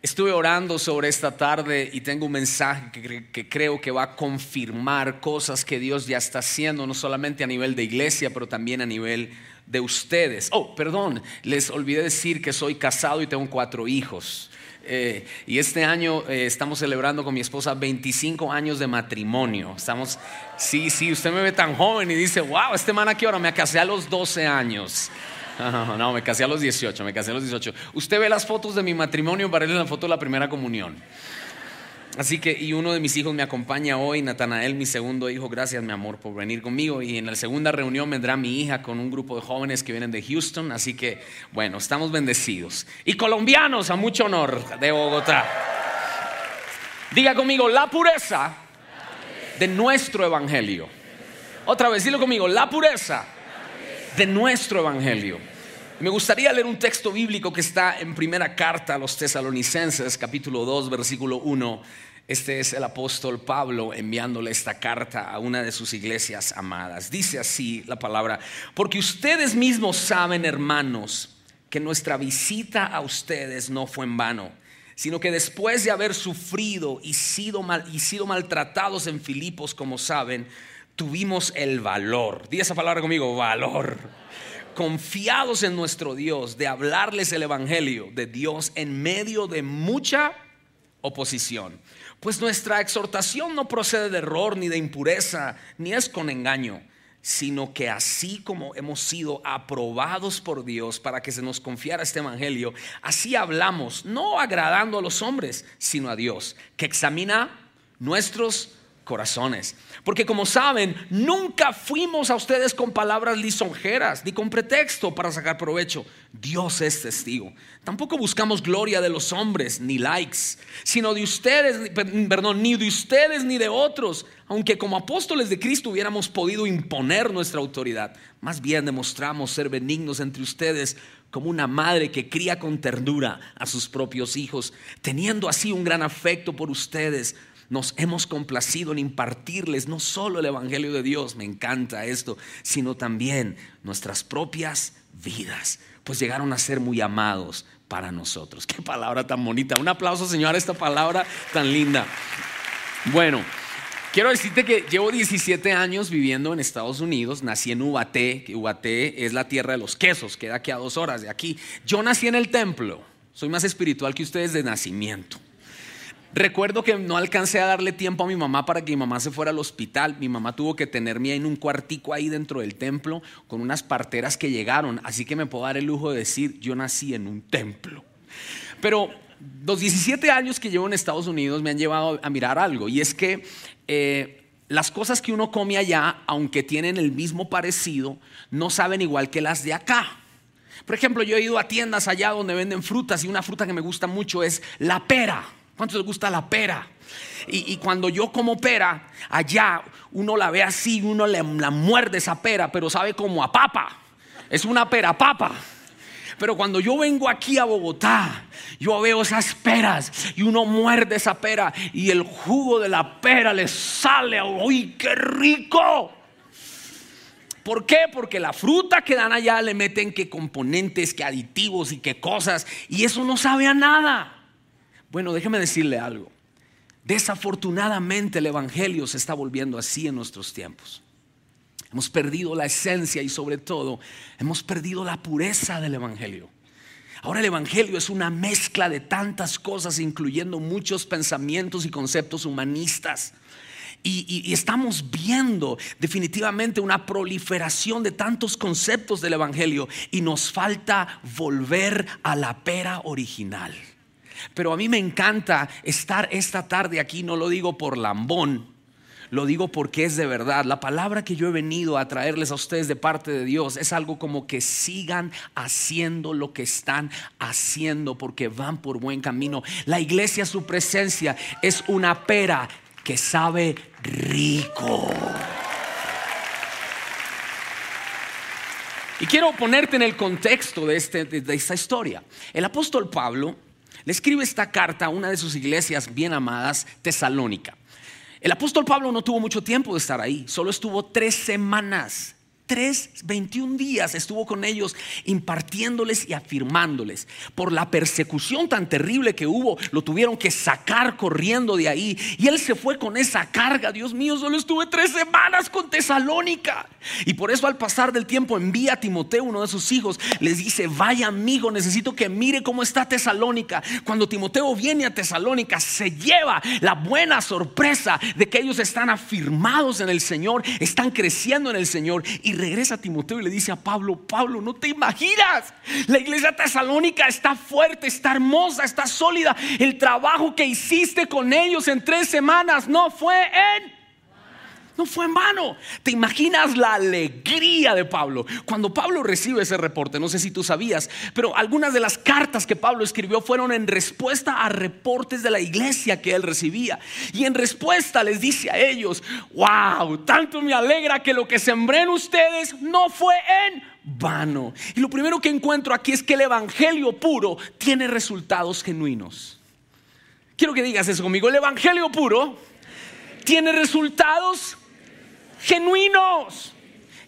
Estuve orando sobre esta tarde y tengo un mensaje que, que, creo que va a confirmar cosas que Dios ya está haciendo, no solamente a nivel de iglesia, pero también a nivel de ustedes. Oh, perdón, les olvidé decir que soy casado y tengo cuatro hijos. Eh, y este año eh, estamos celebrando con mi esposa 25 años de matrimonio. Estamos, sí, sí, usted me ve tan joven y dice, wow, este man a qué hora me casé a los 12 años. No, me casé a los 18, me casé a los 18. Usted ve las fotos de mi matrimonio, parece la foto de la primera comunión. Así que, y uno de mis hijos me acompaña hoy, Natanael, mi segundo hijo. Gracias, mi amor, por venir conmigo. Y en la segunda reunión vendrá mi hija con un grupo de jóvenes que vienen de Houston. Así que, bueno, estamos bendecidos. Y colombianos, a mucho honor, de Bogotá. Diga conmigo, la pureza de nuestro evangelio. Otra vez, dilo conmigo, la pureza de nuestro evangelio. Me gustaría leer un texto bíblico que está en primera carta a los tesalonicenses, capítulo 2, versículo 1. Este es el apóstol Pablo enviándole esta carta a una de sus iglesias amadas. Dice así la palabra, porque ustedes mismos saben, hermanos, que nuestra visita a ustedes no fue en vano, sino que después de haber sufrido y sido, y sido maltratados en Filipos, como saben, tuvimos el valor. Di esa palabra conmigo, valor confiados en nuestro Dios, de hablarles el Evangelio de Dios en medio de mucha oposición. Pues nuestra exhortación no procede de error ni de impureza, ni es con engaño, sino que así como hemos sido aprobados por Dios para que se nos confiara este Evangelio, así hablamos, no agradando a los hombres, sino a Dios, que examina nuestros corazones. Porque como saben, nunca fuimos a ustedes con palabras lisonjeras ni con pretexto para sacar provecho. Dios es testigo. Tampoco buscamos gloria de los hombres ni likes, sino de ustedes, perdón, ni de ustedes ni de otros, aunque como apóstoles de Cristo hubiéramos podido imponer nuestra autoridad. Más bien demostramos ser benignos entre ustedes como una madre que cría con ternura a sus propios hijos, teniendo así un gran afecto por ustedes nos hemos complacido en impartirles no solo el Evangelio de Dios, me encanta esto, sino también nuestras propias vidas, pues llegaron a ser muy amados para nosotros. Qué palabra tan bonita. Un aplauso, Señor, a esta palabra tan linda. Bueno. Quiero decirte que llevo 17 años viviendo en Estados Unidos, nací en Ubaté, que Ubaté es la tierra de los quesos, queda aquí a dos horas de aquí. Yo nací en el templo, soy más espiritual que ustedes de nacimiento. Recuerdo que no alcancé a darle tiempo a mi mamá para que mi mamá se fuera al hospital. Mi mamá tuvo que tenerme en un cuartico ahí dentro del templo con unas parteras que llegaron. Así que me puedo dar el lujo de decir, yo nací en un templo. Pero los 17 años que llevo en Estados Unidos me han llevado a mirar algo. Y es que eh, las cosas que uno come allá, aunque tienen el mismo parecido, no saben igual que las de acá. Por ejemplo, yo he ido a tiendas allá donde venden frutas y una fruta que me gusta mucho es la pera. ¿Cuántos les gusta la pera? Y, cuando yo como pera, allá uno la ve así, uno le, la muerde esa pera, pero sabe como a papa. Es una pera papa. Pero cuando yo vengo aquí a Bogotá, yo veo esas peras y uno muerde esa pera y el jugo de la pera le sale. ¡Uy, qué rico! ¿Por qué? Porque la fruta que dan allá le meten que componentes, que aditivos y que cosas. Y eso no sabe a nada. Bueno, déjeme decirle algo. Desafortunadamente el Evangelio se está volviendo así en nuestros tiempos. Hemos perdido la esencia y sobre todo hemos perdido la pureza del Evangelio. Ahora el Evangelio es una mezcla de tantas cosas, incluyendo muchos pensamientos y conceptos humanistas. Y, y, estamos viendo definitivamente una proliferación de tantos conceptos del Evangelio y nos falta volver a la pera original. Pero a mí me encanta estar esta tarde aquí, no lo digo por lambón, lo digo porque es de verdad. La palabra que yo he venido a traerles a ustedes de parte de Dios es algo como que sigan haciendo lo que están haciendo porque van por buen camino. La iglesia, su presencia es una pera que sabe rico. Y quiero ponerte en el contexto de, este, de esta historia. El apóstol Pablo le escribe esta carta a una de sus iglesias bien amadas, Tesalónica. El apóstol Pablo no tuvo mucho tiempo de estar ahí, solo estuvo tres semanas tres, 21 días estuvo con ellos impartiéndoles y afirmándoles. Por la persecución tan terrible que hubo, lo tuvieron que sacar corriendo de ahí. Y él se fue con esa carga. Dios mío, solo estuve tres semanas con Tesalónica. Y por eso al pasar del tiempo envía a Timoteo, uno de sus hijos, les dice, vaya amigo, necesito que mire cómo está Tesalónica. Cuando Timoteo viene a Tesalónica, se lleva la buena sorpresa de que ellos están afirmados en el Señor, están creciendo en el Señor. Y regresa Timoteo y le dice a Pablo, Pablo, no te imaginas, la iglesia tesalónica está fuerte, está hermosa, está sólida. El trabajo que hiciste con ellos en tres semanas no fue en no fue en vano. ¿Te imaginas la alegría de Pablo? Cuando Pablo recibe ese reporte, no sé si tú sabías, pero algunas de las cartas que Pablo escribió fueron en respuesta a reportes de la iglesia que él recibía. Y en respuesta les dice a ellos, wow, tanto me alegra que lo que sembré en ustedes no fue en vano. Y lo primero que encuentro aquí es que el Evangelio puro tiene resultados genuinos. Quiero que digas eso conmigo, el Evangelio puro tiene resultados genuinos.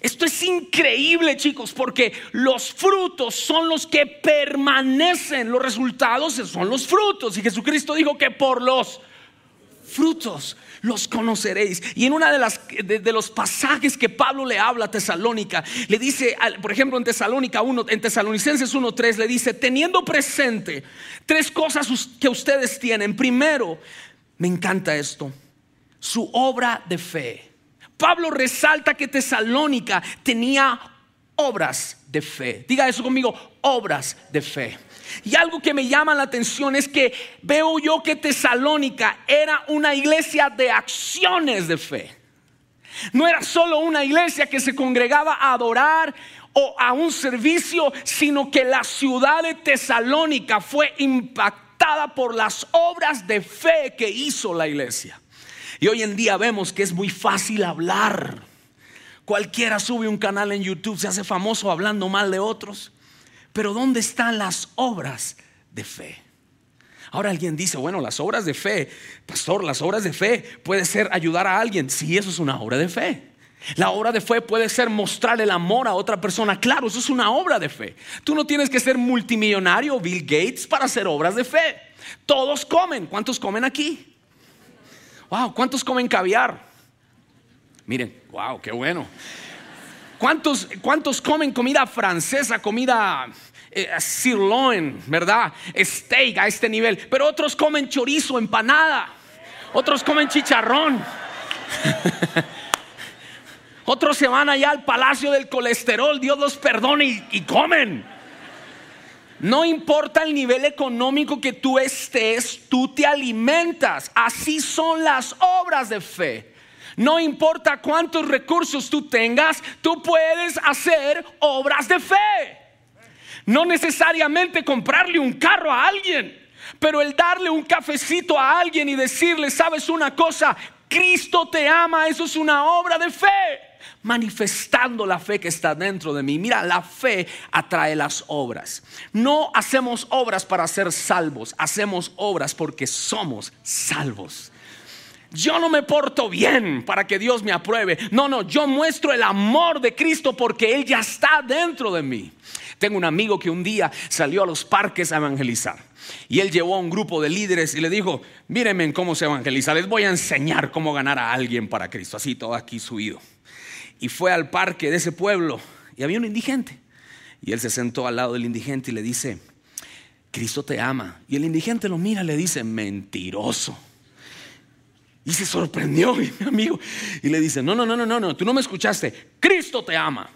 Esto es increíble, chicos, porque los frutos son los que permanecen, los resultados son los frutos. Y Jesucristo dijo que por los frutos los conoceréis. Y en una de las de, los pasajes que Pablo le habla a Tesalónica, le dice, por ejemplo, en Tesalónica 1, en Tesalonicenses 1:3 le dice, "Teniendo presente tres cosas que ustedes tienen. Primero, me encanta esto, su obra de fe." Pablo resalta que Tesalónica tenía obras de fe. Diga eso conmigo, obras de fe. Y algo que me llama la atención es que veo yo que Tesalónica era una iglesia de acciones de fe. No era solo una iglesia que se congregaba a adorar o a un servicio, sino que la ciudad de Tesalónica fue impactada por las obras de fe que hizo la iglesia. Y hoy en día vemos que es muy fácil hablar. Cualquiera sube un canal en YouTube, se hace famoso hablando mal de otros. Pero ¿dónde están las obras de fe? Ahora alguien dice, bueno, las obras de fe, pastor, las obras de fe puede ser ayudar a alguien. Sí, eso es una obra de fe. La obra de fe puede ser mostrar el amor a otra persona. Claro, eso es una obra de fe. Tú no tienes que ser multimillonario Bill Gates para hacer obras de fe. Todos comen. ¿Cuántos comen aquí? Wow, ¿cuántos comen caviar? Miren, wow, qué bueno. ¿Cuántos, cuántos comen comida francesa, comida eh, sirloin, verdad? Steak a este nivel. Pero otros comen chorizo, empanada. Otros comen chicharrón. otros se van allá al palacio del colesterol, Dios los perdone y comen. No importa el nivel económico que tú estés, tú te alimentas. Así son las obras de fe. No importa cuántos recursos tú tengas, tú puedes hacer obras de fe. No necesariamente comprarle un carro a alguien, pero el darle un cafecito a alguien y decirle, sabes una cosa, Cristo te ama, eso es una obra de fe manifestando la fe que está dentro de mí. Mira, la fe atrae las obras. No hacemos obras para ser salvos, hacemos obras porque somos salvos. Yo no me porto bien para que Dios me apruebe. No, no, yo muestro el amor de Cristo porque Él ya está dentro de mí. Tengo un amigo que un día salió a los parques a evangelizar. Y él llevó a un grupo de líderes y le dijo, mírenme cómo se evangeliza, les voy a enseñar cómo ganar a alguien para Cristo. Así todo aquí subido y fue al parque de ese pueblo y había un indigente. Y él se sentó al lado del indigente y le dice, Cristo te ama. Y el indigente lo mira y le dice, mentiroso. Y se sorprendió mi amigo y le dice, no, no, no, no, no, tú no me escuchaste, Cristo te ama.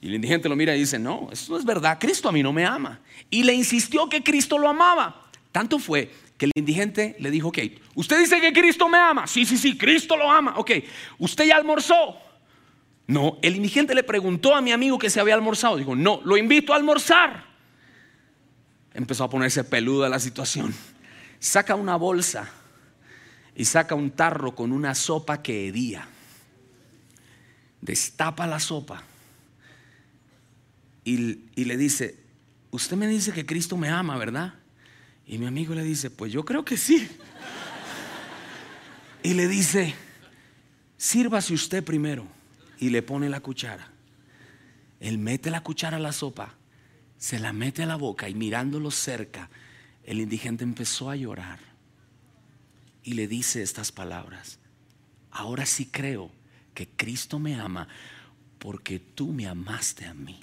Y el indigente lo mira y dice, no, eso no es verdad, Cristo a mí no me ama. Y le insistió que Cristo lo amaba. Tanto fue que el indigente le dijo, ok, usted dice que Cristo me ama. Sí, sí, sí, Cristo lo ama. Ok, usted ya almorzó. No, el indigente le preguntó a mi amigo que se había almorzado. Dijo, no, lo invito a almorzar. Empezó a ponerse peluda la situación. Saca una bolsa y saca un tarro con una sopa que hedía. Destapa la sopa y, y le dice, usted me dice que Cristo me ama, ¿verdad? Y mi amigo le dice, pues yo creo que sí. Y le dice, sírvase usted primero y le pone la cuchara. Él mete la cuchara a la sopa, se la mete a la boca y mirándolo cerca, el indigente empezó a llorar y le dice estas palabras. Ahora sí creo que Cristo me ama porque tú me amaste a mí.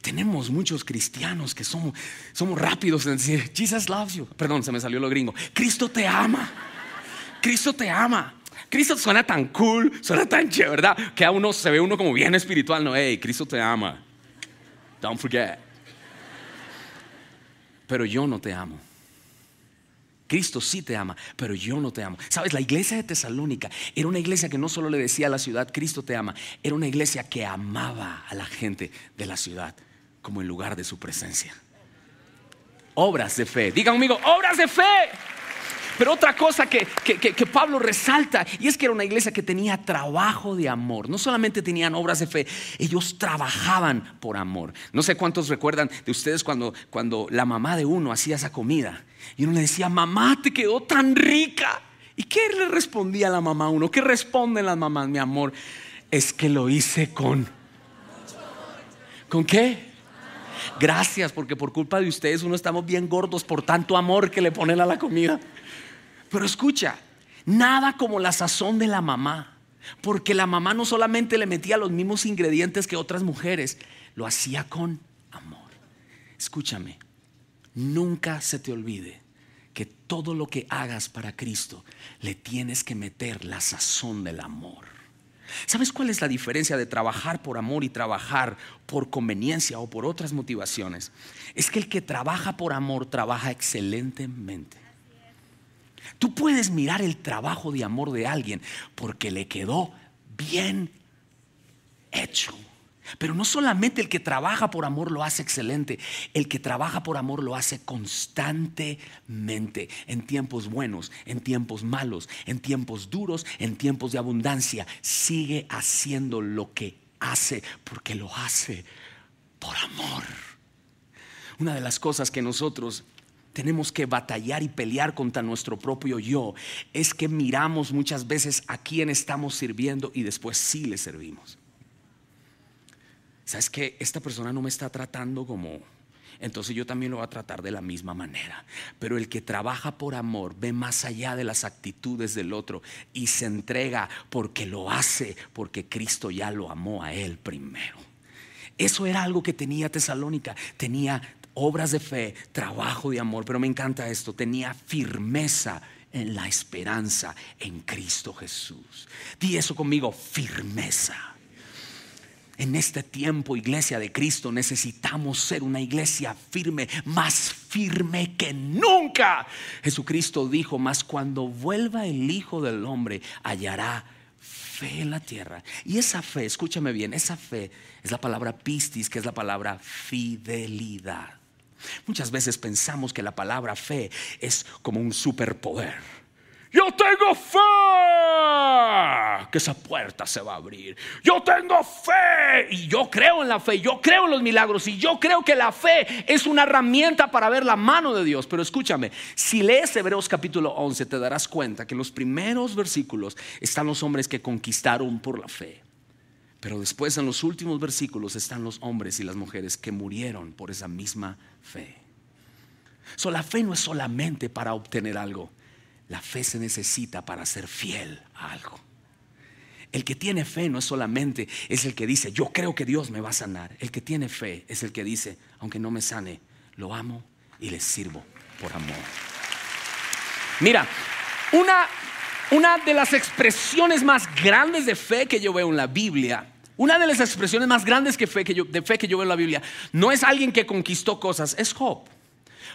Tenemos muchos cristianos que somos, somos rápidos en decir, Jesus loves you. Perdón, se me salió lo gringo. Cristo te ama. Cristo te ama. Cristo suena tan cool, suena tan chévere, ¿verdad? Que a uno se ve uno como bien espiritual. No, hey, Cristo te ama. Don't forget. Pero yo no te amo. Cristo sí te ama, pero yo no te amo. Sabes, la iglesia de Tesalónica era una iglesia que no solo le decía a la ciudad, Cristo te ama, era una iglesia que amaba a la gente de la ciudad como en lugar de su presencia. Obras de fe, digan conmigo, obras de fe. Pero otra cosa que, Pablo resalta, y es que era una iglesia que tenía trabajo de amor. No solamente tenían obras de fe, ellos trabajaban por amor. No sé cuántos recuerdan de ustedes cuando, cuando la mamá de uno hacía esa comida. Y uno le decía, mamá, te quedó tan rica. ¿Y qué le respondía la mamá a uno? ¿Qué responden las mamás, mi amor? Es que lo hice con... ¿Con qué? Gracias, porque por culpa de ustedes uno estamos bien gordos por tanto amor que le ponen a la comida. Pero escucha, nada como la sazón de la mamá, porque la mamá no solamente le metía los mismos ingredientes que otras mujeres, lo hacía con amor. Escúchame, nunca se te olvide que todo lo que hagas para Cristo le tienes que meter la sazón del amor. ¿Sabes cuál es la diferencia de trabajar por amor y trabajar por conveniencia o por otras motivaciones? Es que el que trabaja por amor trabaja excelentemente. Tú puedes mirar el trabajo de amor de alguien porque le quedó bien hecho. Pero no solamente el que trabaja por amor lo hace excelente, el que trabaja por amor lo hace constantemente, en tiempos buenos, en tiempos malos, en tiempos duros, en tiempos de abundancia. Sigue haciendo lo que hace porque lo hace por amor. Una de las cosas que nosotros tenemos que batallar y pelear contra nuestro propio yo es que miramos muchas veces a quién estamos sirviendo y después sí le servimos. ¿Sabes que Esta persona no me está tratando como... Entonces yo también lo voy a tratar de la misma manera. Pero el que trabaja por amor ve más allá de las actitudes del otro y se entrega porque lo hace, porque Cristo ya lo amó a él primero. Eso era algo que tenía Tesalónica. Tenía obras de fe, trabajo de amor, pero me encanta esto, tenía firmeza en la esperanza en Cristo Jesús. Di eso conmigo, firmeza. En este tiempo, iglesia de Cristo, necesitamos ser una iglesia firme, más firme que nunca. Jesucristo dijo, más cuando vuelva el Hijo del Hombre, hallará fe en la tierra. Y esa fe, escúchame bien, esa fe es la palabra pistis, que es la palabra fidelidad. Muchas veces pensamos que la palabra fe es como un superpoder. Yo tengo fe que esa puerta se va a abrir. Yo tengo fe y yo creo en la fe, yo creo en los milagros y yo creo que la fe es una herramienta para ver la mano de Dios. Pero escúchame, si lees Hebreos capítulo 11 te darás cuenta que en los primeros versículos están los hombres que conquistaron por la fe. Pero después en los últimos versículos están los hombres y las mujeres que murieron por esa misma fe. So, la fe no es solamente para obtener algo, la fe se necesita para ser fiel a algo. El que tiene fe no es solamente es el que dice, yo creo que Dios me va a sanar. El que tiene fe es el que dice, aunque no me sane, lo amo y le sirvo por amor. Mira, una, una de las expresiones más grandes de fe que yo veo en la Biblia una de las expresiones más grandes que fe que yo, de fe que yo veo en la Biblia no es alguien que conquistó cosas, es Job.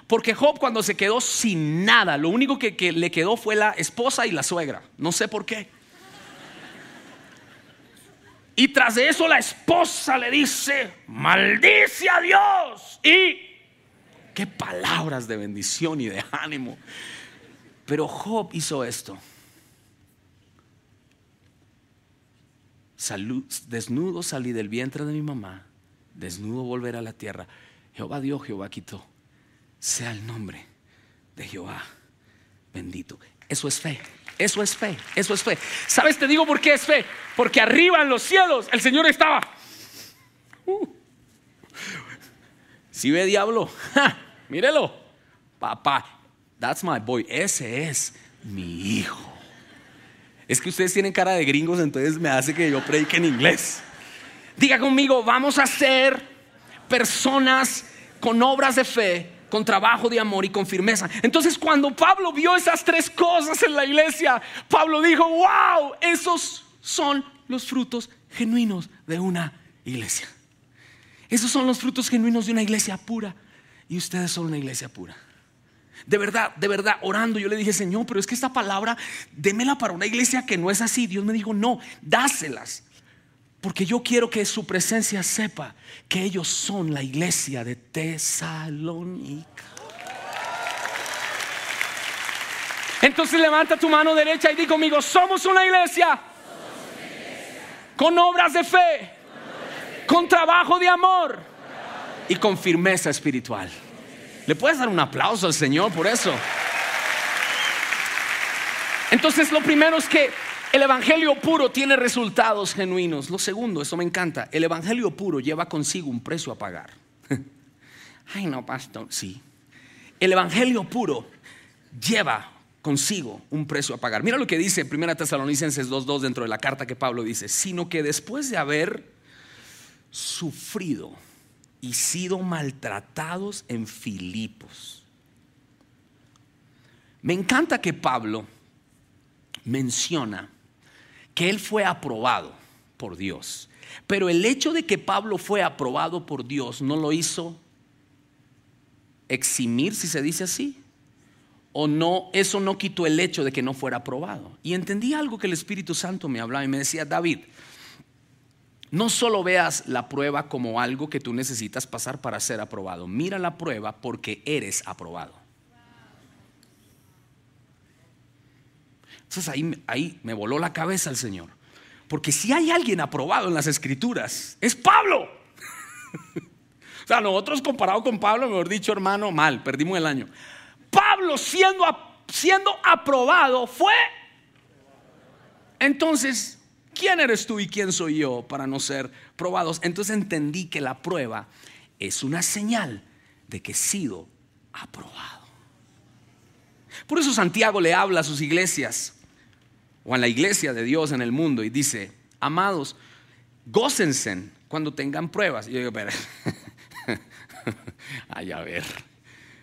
Porque Job cuando se quedó sin nada, lo único que, que le quedó fue la esposa y la suegra. No sé por qué. Y tras de eso la esposa le dice, maldice a Dios. Y qué palabras de bendición y de ánimo. Pero Job hizo esto. Salud, desnudo salí del vientre de mi mamá, desnudo volveré a la tierra. Jehová dio, Jehová quitó. Sea el nombre de Jehová bendito. Eso es fe, eso es fe, eso es fe. ¿Sabes? Te digo por qué es fe. Porque arriba en los cielos el Señor estaba. Uh. Si ¿Sí ve diablo, mírelo. Papá, that's my boy, ese es mi hijo. Es que ustedes tienen cara de gringos, entonces me hace que yo predique en inglés. Diga conmigo, vamos a ser personas con obras de fe, con trabajo de amor y con firmeza. Entonces cuando Pablo vio esas tres cosas en la iglesia, Pablo dijo, wow, esos son los frutos genuinos de una iglesia. Esos son los frutos genuinos de una iglesia pura. Y ustedes son una iglesia pura. De verdad, de verdad, orando, yo le dije, Señor, pero es que esta palabra, démela para una iglesia que no es así. Dios me dijo, no, dáselas. Porque yo quiero que su presencia sepa que ellos son la iglesia de Tesalónica. Entonces levanta tu mano derecha y di conmigo, somos una iglesia, con obras de fe, con trabajo de amor y con firmeza espiritual. ¿Le puedes dar un aplauso al Señor por eso? Entonces lo primero es que el Evangelio puro tiene resultados genuinos. Lo segundo, eso me encanta, el Evangelio puro lleva consigo un precio a pagar. Ay, no, pastor, sí. El Evangelio puro lleva consigo un precio a pagar. Mira lo que dice 1 Tesalonicenses 2.2 dentro de la carta que Pablo dice, sino que después de haber sufrido, y sido maltratados en Filipos. Me encanta que Pablo menciona que él fue aprobado por Dios. Pero el hecho de que Pablo fue aprobado por Dios no lo hizo eximir, si se dice así, o no, eso no quitó el hecho de que no fuera aprobado. Y entendí algo que el Espíritu Santo me hablaba y me decía, David, no solo veas la prueba como algo que tú necesitas pasar para ser aprobado. Mira la prueba porque eres aprobado. Entonces ahí, ahí me voló la cabeza el Señor. Porque si hay alguien aprobado en las escrituras, es Pablo. o sea, nosotros comparado con Pablo, mejor dicho, hermano, mal, perdimos el año. Pablo siendo, siendo aprobado fue... Entonces, ¿quién eres tú y quién soy yo para no ser probados? Entonces entendí que la prueba es una señal de que he sido aprobado. Por eso Santiago le habla a sus iglesias o a la iglesia de Dios en el mundo y dice, amados, gócense cuando tengan pruebas. Y yo digo, pero, ay, a ver,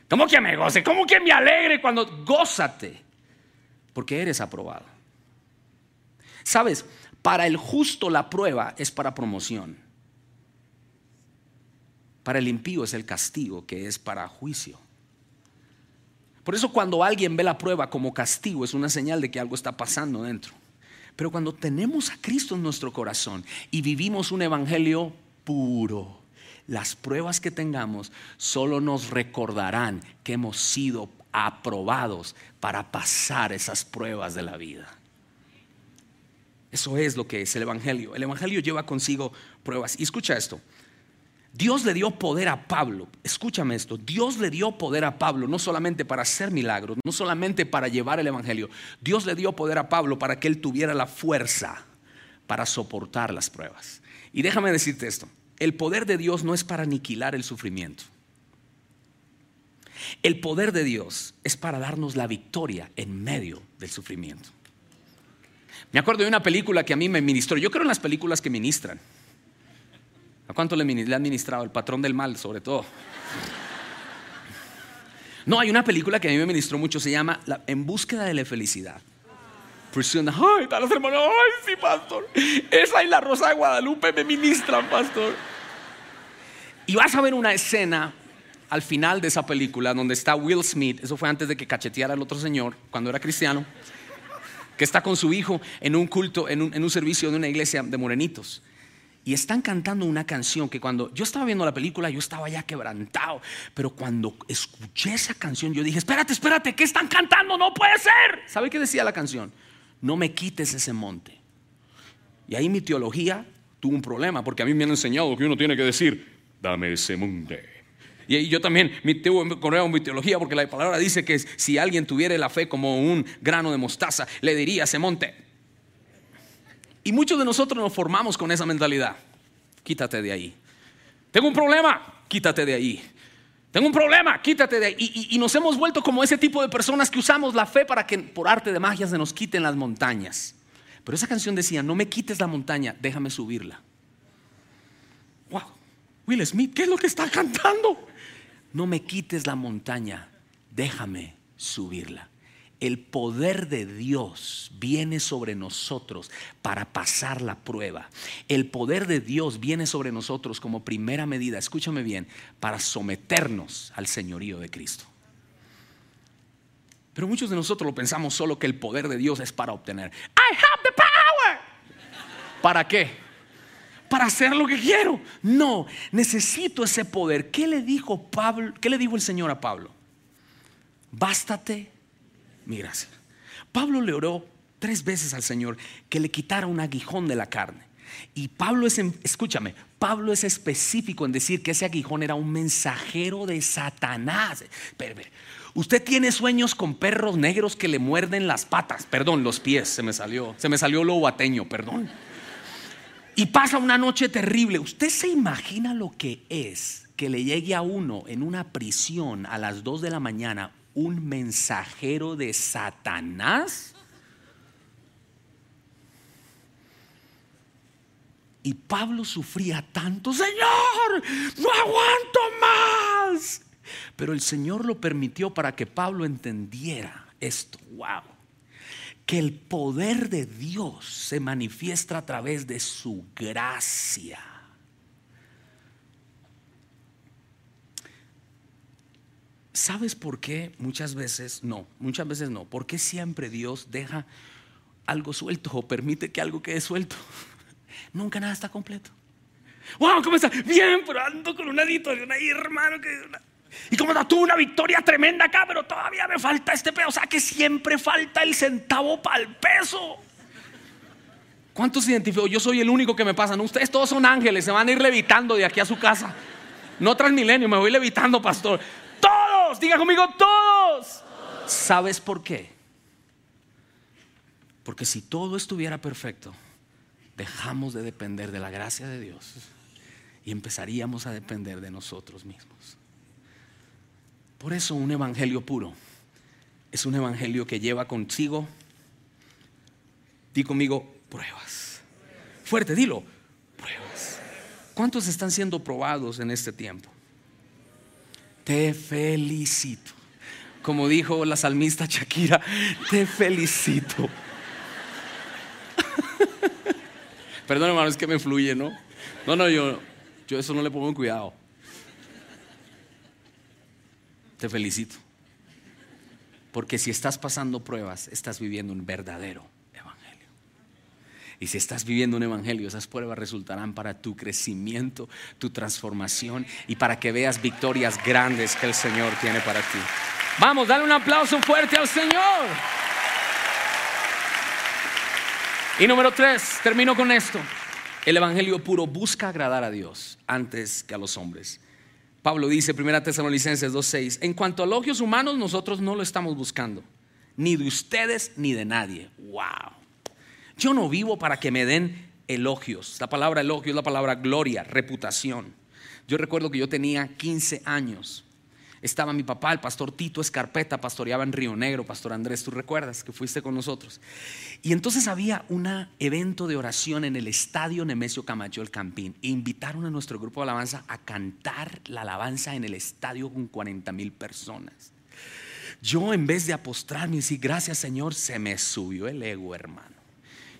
¿cómo que me goce? ¿Cómo que me alegre cuando gózate? Porque eres aprobado. ¿Sabes? Para el justo la prueba es para promoción. Para el impío es el castigo, que es para juicio. Por eso cuando alguien ve la prueba como castigo es una señal de que algo está pasando dentro. Pero cuando tenemos a Cristo en nuestro corazón y vivimos un evangelio puro, las pruebas que tengamos solo nos recordarán que hemos sido aprobados para pasar esas pruebas de la vida. Eso es lo que es el Evangelio. El Evangelio lleva consigo pruebas. Y escucha esto. Dios le dio poder a Pablo, escúchame esto, Dios le dio poder a Pablo no solamente para hacer milagros, no solamente para llevar el Evangelio, Dios le dio poder a Pablo para que él tuviera la fuerza para soportar las pruebas. Y déjame decirte esto, el poder de Dios no es para aniquilar el sufrimiento. El poder de Dios es para darnos la victoria en medio del sufrimiento. Me acuerdo de una película que a mí me ministró. Yo creo en las películas que ministran. ¿A cuánto le, le han ministrado? El patrón del mal, sobre todo. No, hay una película que a mí me ministró mucho, se llama En búsqueda de la felicidad. Ay, está los hermanos, ay, sí, pastor. Esa y la Rosa de Guadalupe me ministran, pastor. Y vas a ver una escena al final de esa película donde está Will Smith, eso fue antes de que cacheteara al otro señor, cuando era cristiano que está con su hijo en un culto, en un, servicio de una iglesia de morenitos. Y están cantando una canción que cuando yo estaba viendo la película yo estaba ya quebrantado. Pero cuando escuché esa canción yo dije, espérate, espérate, ¿qué están cantando? No puede ser. ¿Sabe qué decía la canción? No me quites ese monte. Y ahí mi teología tuvo un problema porque a mí me han enseñado que uno tiene que decir, dame ese monte. Y yo también tengo mi teología porque la palabra dice que si alguien tuviera la fe como un grano de mostaza, le diría ese monte. Y muchos de nosotros nos formamos con esa mentalidad. Quítate de ahí. Tengo un problema, quítate de ahí. Tengo un problema, quítate de ahí. Y, y nos hemos vuelto como ese tipo de personas que usamos la fe para que por arte de magia se nos quiten las montañas. Pero esa canción decía, no me quites la montaña, déjame subirla. Wow, Will Smith, ¿qué es lo que está cantando? No me quites la montaña, déjame subirla. El poder de Dios viene sobre nosotros para pasar la prueba. El poder de Dios viene sobre nosotros como primera medida, escúchame bien, para someternos al señorío de Cristo. Pero muchos de nosotros lo pensamos solo que el poder de Dios es para obtener. I have the power. ¿Para qué? Para hacer lo que quiero. No, necesito ese poder. ¿Qué le dijo Pablo? ¿Qué le dijo el Señor a Pablo? Bástate mi gracia. Pablo le oró tres veces al Señor que le quitara un aguijón de la carne. Y Pablo es, escúchame, Pablo es específico en decir que ese aguijón era un mensajero de Satanás. Usted tiene sueños con perros negros que le muerden las patas, perdón, los pies, se me salió, se me salió lobateño, perdón. Y pasa una noche terrible. ¿Usted se imagina lo que es que le llegue a uno en una prisión a las 2 de la mañana un mensajero de Satanás? Y Pablo sufría tanto, Señor, no aguanto más. Pero el Señor lo permitió para que Pablo entendiera esto. Wow. Que el poder de Dios se manifiesta a través de su gracia. ¿Sabes por qué muchas veces no? Muchas veces no. ¿Por qué siempre Dios deja algo suelto o permite que algo quede suelto? Nunca nada está completo. Wow, ¿cómo está? Bien, pero ando con una situación ahí, hermano. Que Y como tuve una victoria tremenda acá, pero todavía me falta este peso. O sea que siempre falta el centavo para el peso. ¿Cuántos identifican? Yo soy el único que me pasa. ¿no? Ustedes todos son ángeles, se van a ir levitando de aquí a su casa. No transmilenio, me voy levitando, pastor. Todos, diga conmigo, todos. ¿Sabes por qué? Porque si todo estuviera perfecto, dejamos de depender de la gracia de Dios y empezaríamos a depender de nosotros mismos. Por eso un evangelio puro es un evangelio que lleva consigo, di conmigo, pruebas. Fuerte, dilo, pruebas. ¿Cuántos están siendo probados en este tiempo? Te felicito. Como dijo la salmista Shakira, te felicito. Perdón, hermano, es que me fluye, ¿no? No, no, yo, yo eso no le pongo en cuidado. Te felicito. Porque si estás pasando pruebas, estás viviendo un verdadero evangelio. Y si estás viviendo un evangelio, esas pruebas resultarán para tu crecimiento, tu transformación y para que veas victorias grandes que el Señor tiene para ti. Vamos, dale un aplauso fuerte al Señor. Y número tres, termino con esto. El Evangelio puro busca agradar a Dios antes que a los hombres. Pablo dice, 1 Tesalonicenses 2.6, en cuanto a elogios humanos, nosotros no lo estamos buscando, ni de ustedes ni de nadie. ¡Wow! Yo no vivo para que me den elogios. La palabra elogio es la palabra gloria, reputación. Yo recuerdo que yo tenía 15 años estaba mi papá, el pastor Tito Escarpeta, pastoreaba en Río Negro, pastor Andrés, tú recuerdas que fuiste con nosotros. Y entonces había un evento de oración en el estadio Nemesio Camacho, el Campín, e invitaron a nuestro grupo de alabanza a cantar la alabanza en el estadio con 40 mil personas. Yo en vez de apostrarme y decir gracias Señor, se me subió el ego, hermano.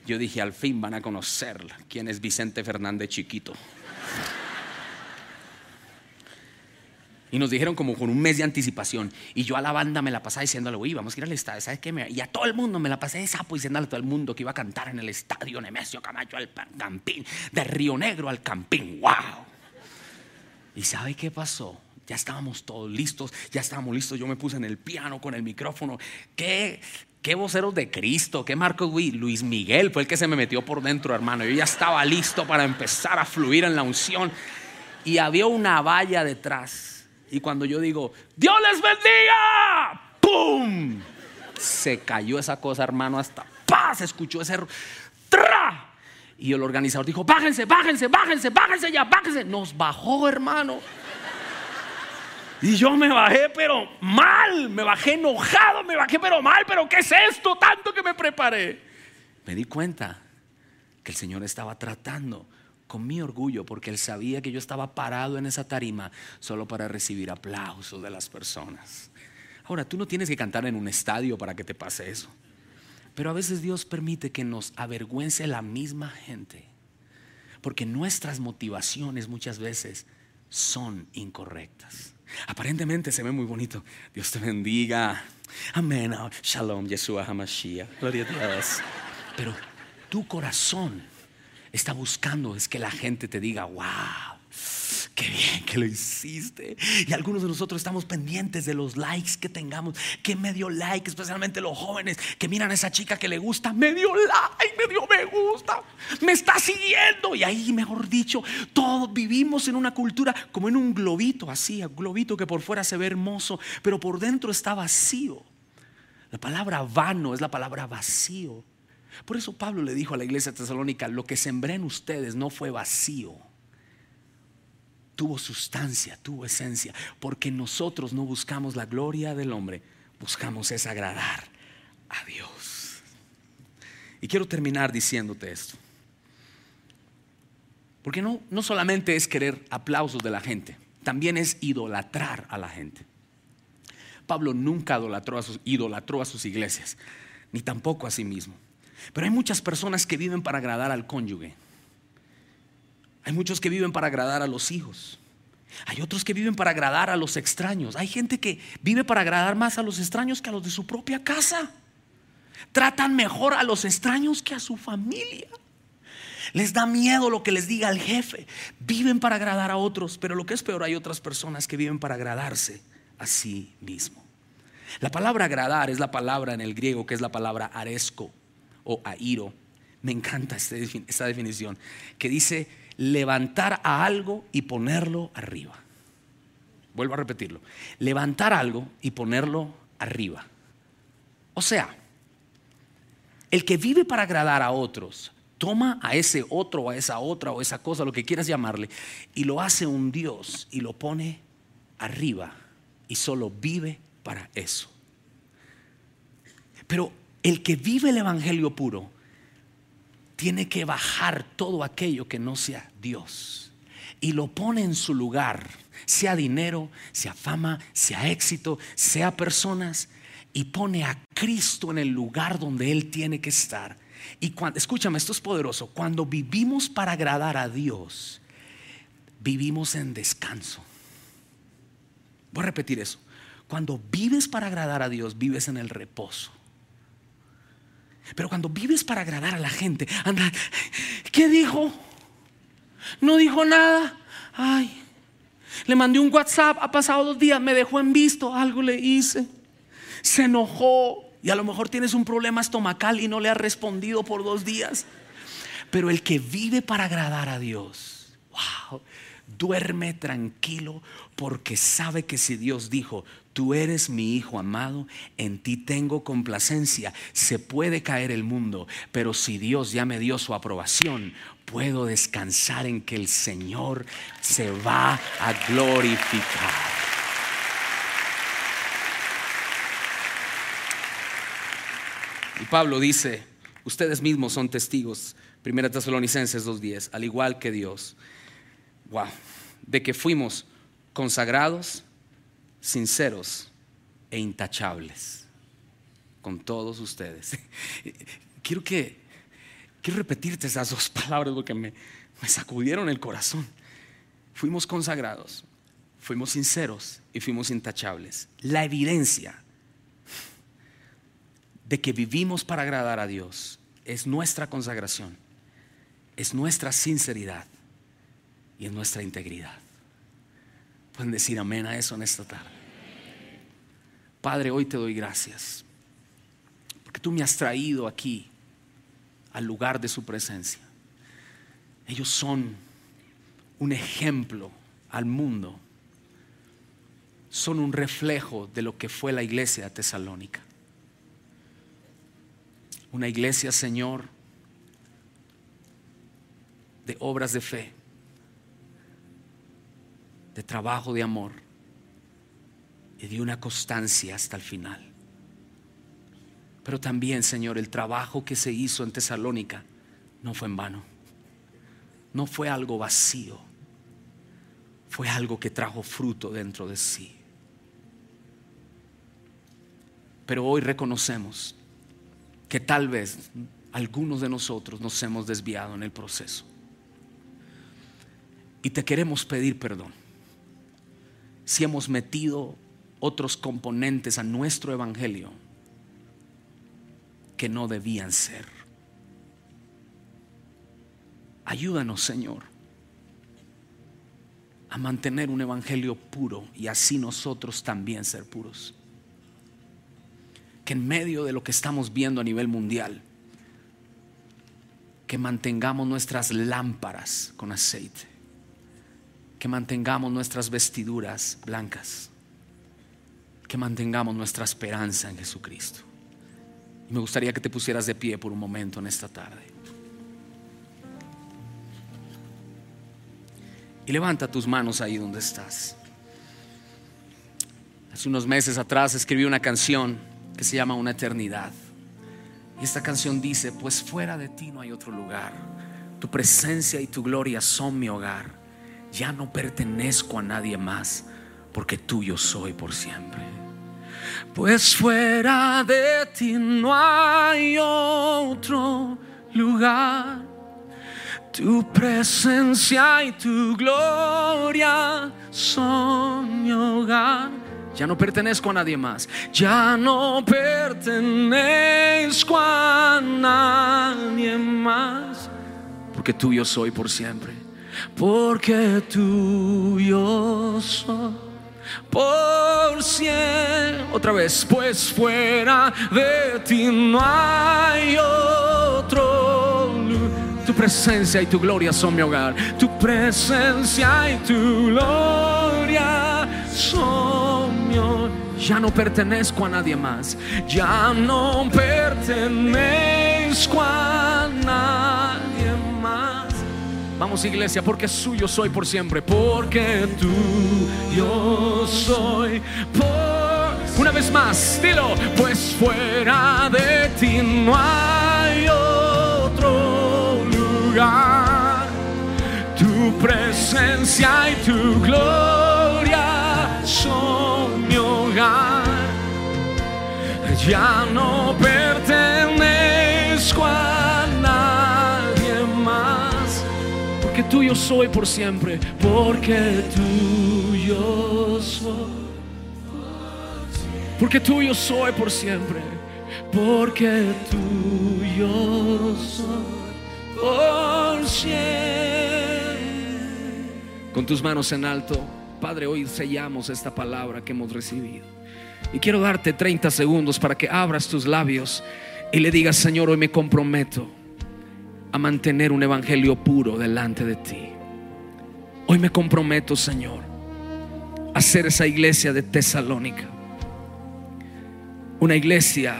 Yo dije, al fin van a conocerla, quién es Vicente Fernández Chiquito. Y nos dijeron como con un mes de anticipación. Y yo a la banda me la pasaba diciéndole, uy, vamos a ir al estadio, ¿sabes qué? Y a todo el mundo me la pasé de sapo diciéndole a todo el mundo que iba a cantar en el estadio Nemesio Camacho al Campín, de Río Negro al Campín, wow. ¿Y sabe qué pasó? Ya estábamos todos listos, ya estábamos listos. Yo me puse en el piano con el micrófono. ¿Qué, qué voceros de Cristo? ¿Qué Marcos Luis Miguel fue el que se me metió por dentro, hermano. Yo ya estaba listo para empezar a fluir en la unción. Y había una valla detrás y cuando yo digo, Dios les bendiga, ¡pum! Se cayó esa cosa, hermano, hasta ¡paz! Escuchó ese ¡tra! Y el organizador dijo, bájense, bájense, bájense, bájense ya, bájense. Nos bajó, hermano. Y yo me bajé, pero mal, me bajé enojado, me bajé, pero mal, pero ¿qué es esto? Tanto que me preparé. Me di cuenta que el Señor estaba tratando con mi orgullo porque Él sabía que yo estaba parado en esa tarima solo para recibir aplausos de las personas. Ahora, tú no tienes que cantar en un estadio para que te pase eso. Pero a veces Dios permite que nos avergüence la misma gente. Porque nuestras motivaciones muchas veces son incorrectas. Aparentemente se ve muy bonito. Dios te bendiga. Amén. Shalom, Yeshua HaMashiach. Gloria a Dios. Pero tu corazón está buscando es que la gente te diga, wow, Qué bien que lo hiciste. Y algunos de nosotros estamos pendientes de los likes que tengamos. Que me dio like, especialmente los jóvenes que miran a esa chica que le gusta. Me dio like, me dio me gusta. Me está siguiendo. Y ahí, mejor dicho, todos vivimos en una cultura como en un globito, así, un globito que por fuera se ve hermoso, pero por dentro está vacío. La palabra vano es la palabra vacío. Por eso Pablo le dijo a la iglesia tesalónica, lo que sembré en ustedes no fue vacío tuvo sustancia, tuvo esencia, porque nosotros no buscamos la gloria del hombre, buscamos es agradar a Dios. Y quiero terminar diciéndote esto. Porque no, no solamente es querer aplausos de la gente, también es idolatrar a la gente. Pablo nunca idolatró a sus, idolatró a sus iglesias, ni tampoco a sí mismo. Pero hay muchas personas que viven para agradar al cónyuge hay muchos que viven para agradar a los hijos. Hay otros que viven para agradar a los extraños. Hay gente que vive para agradar más a los extraños que a los de su propia casa. Tratan mejor a los extraños que a su familia. Les da miedo lo que les diga el jefe. Viven para agradar a otros, pero lo que es peor, hay otras personas que viven para agradarse a sí mismo. La palabra agradar es la palabra en el griego que es la palabra aresco o airo. Me encanta este esta definición que dice levantar a algo y ponerlo arriba. Vuelvo a repetirlo. Levantar algo y ponerlo arriba. O sea, el que vive para agradar a otros, toma a ese otro o a esa otra o esa cosa, lo que quieras llamarle, y lo hace un Dios y lo pone arriba y solo vive para eso. Pero el que vive el Evangelio puro tiene que bajar todo aquello que no sea Dios y lo pone en su lugar, sea dinero, sea fama, sea éxito, sea personas, y pone a Cristo en el lugar donde Él tiene que estar. Y cuando, escúchame, esto es poderoso, cuando vivimos para agradar a Dios, vivimos en descanso. Voy a repetir eso. Cuando vives para agradar a Dios, vives en el reposo. Pero cuando vives para agradar a la gente, anda, ¿qué dijo? No dijo nada. Ay, le mandé un WhatsApp, ha pasado dos días, me dejó en visto, algo le hice. Se enojó y a lo mejor tienes un problema estomacal y no le has respondido por dos días. Pero el que vive para agradar a Dios, wow, duerme tranquilo porque sabe que si Dios dijo, tú eres mi hijo amado, en ti tengo complacencia, se puede caer el mundo, pero si Dios ya me dio su aprobación, puedo descansar en que el Señor se va a glorificar. Y Pablo dice, ustedes mismos son testigos, 1 Tesalonicenses 2.10, al igual que Dios, wow, de que fuimos consagrados, sinceros e intachables con todos ustedes. Quiero que quiero repetirte esas dos palabras porque me, me sacudieron el corazón. Fuimos consagrados, fuimos sinceros y fuimos intachables. La evidencia de que vivimos para agradar a Dios es nuestra consagración, es nuestra sinceridad y es nuestra integridad. Pueden decir amén a eso en esta tarde. Padre, hoy te doy gracias. Porque tú me has traído aquí al lugar de su presencia. Ellos son un ejemplo al mundo. Son un reflejo de lo que fue la iglesia tesalónica. Una iglesia, Señor, de obras de fe de trabajo de amor, y de una constancia hasta el final. Pero también, Señor, el trabajo que se hizo en Tesalónica no fue en vano. No fue algo vacío. Fue algo que trajo fruto dentro de sí. Pero hoy reconocemos que tal vez algunos de nosotros nos hemos desviado en el proceso. Y te queremos pedir perdón si hemos metido otros componentes a nuestro evangelio que no debían ser. Ayúdanos, Señor, a mantener un evangelio puro y así nosotros también ser puros. Que en medio de lo que estamos viendo a nivel mundial, que mantengamos nuestras lámparas con aceite, que mantengamos nuestras vestiduras blancas, que mantengamos nuestra esperanza en Jesucristo. Y me gustaría que te pusieras de pie por un momento en esta tarde. Y levanta tus manos ahí donde estás. Hace unos meses atrás escribí una canción que se llama Una eternidad. Y esta canción dice, pues fuera de ti no hay otro lugar. Tu presencia y tu gloria son mi hogar. Ya no pertenezco a nadie más, porque tuyo soy por siempre. Pues fuera de ti no hay otro lugar. Tu presencia y tu gloria son mi hogar. Ya no pertenezco a nadie más. Ya no pertenezco a nadie más. Porque tuyo soy por siempre. Porque tuyo soy por siempre. Otra vez, pues fuera de ti no hay otro Tu presencia y tu gloria son mi hogar. Tu presencia y tu gloria son mi hogar. Ya no pertenezco a nadie más. Ya no pertenezco a. Vamos iglesia, porque suyo soy por siempre, porque tú yo soy por una vez más, dilo, pues fuera de ti no hay otro lugar. Tu presencia y tu gloria son mi hogar. Ya no pertenezco a tuyo soy por siempre, porque tuyo soy. Porque tuyo soy por siempre, porque tuyo soy por siempre. Con tus manos en alto, Padre, hoy sellamos esta palabra que hemos recibido. Y quiero darte 30 segundos para que abras tus labios y le digas, Señor, hoy me comprometo a mantener un evangelio puro delante de ti. Hoy me comprometo, Señor, a ser esa iglesia de Tesalónica. Una iglesia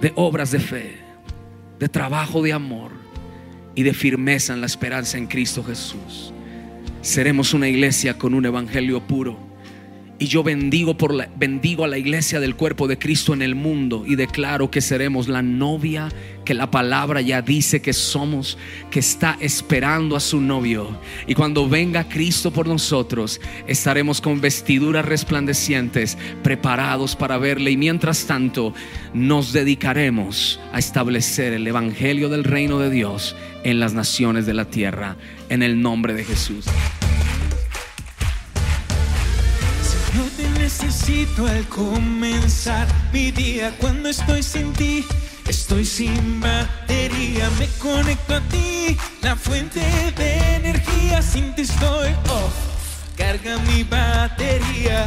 de obras de fe, de trabajo de amor y de firmeza en la esperanza en Cristo Jesús. Seremos una iglesia con un evangelio puro. Y yo bendigo, por la, bendigo a la iglesia del cuerpo de Cristo en el mundo y declaro que seremos la novia que la palabra ya dice que somos, que está esperando a su novio. Y cuando venga Cristo por nosotros, estaremos con vestiduras resplandecientes, preparados para verle. Y mientras tanto, nos dedicaremos a establecer el evangelio del reino de Dios en las naciones de la tierra, en el nombre de Jesús. Necesito al comenzar mi día cuando estoy sin ti. Estoy sin batería, me conecto a ti, la fuente de energía. Sin ti estoy off, carga mi batería.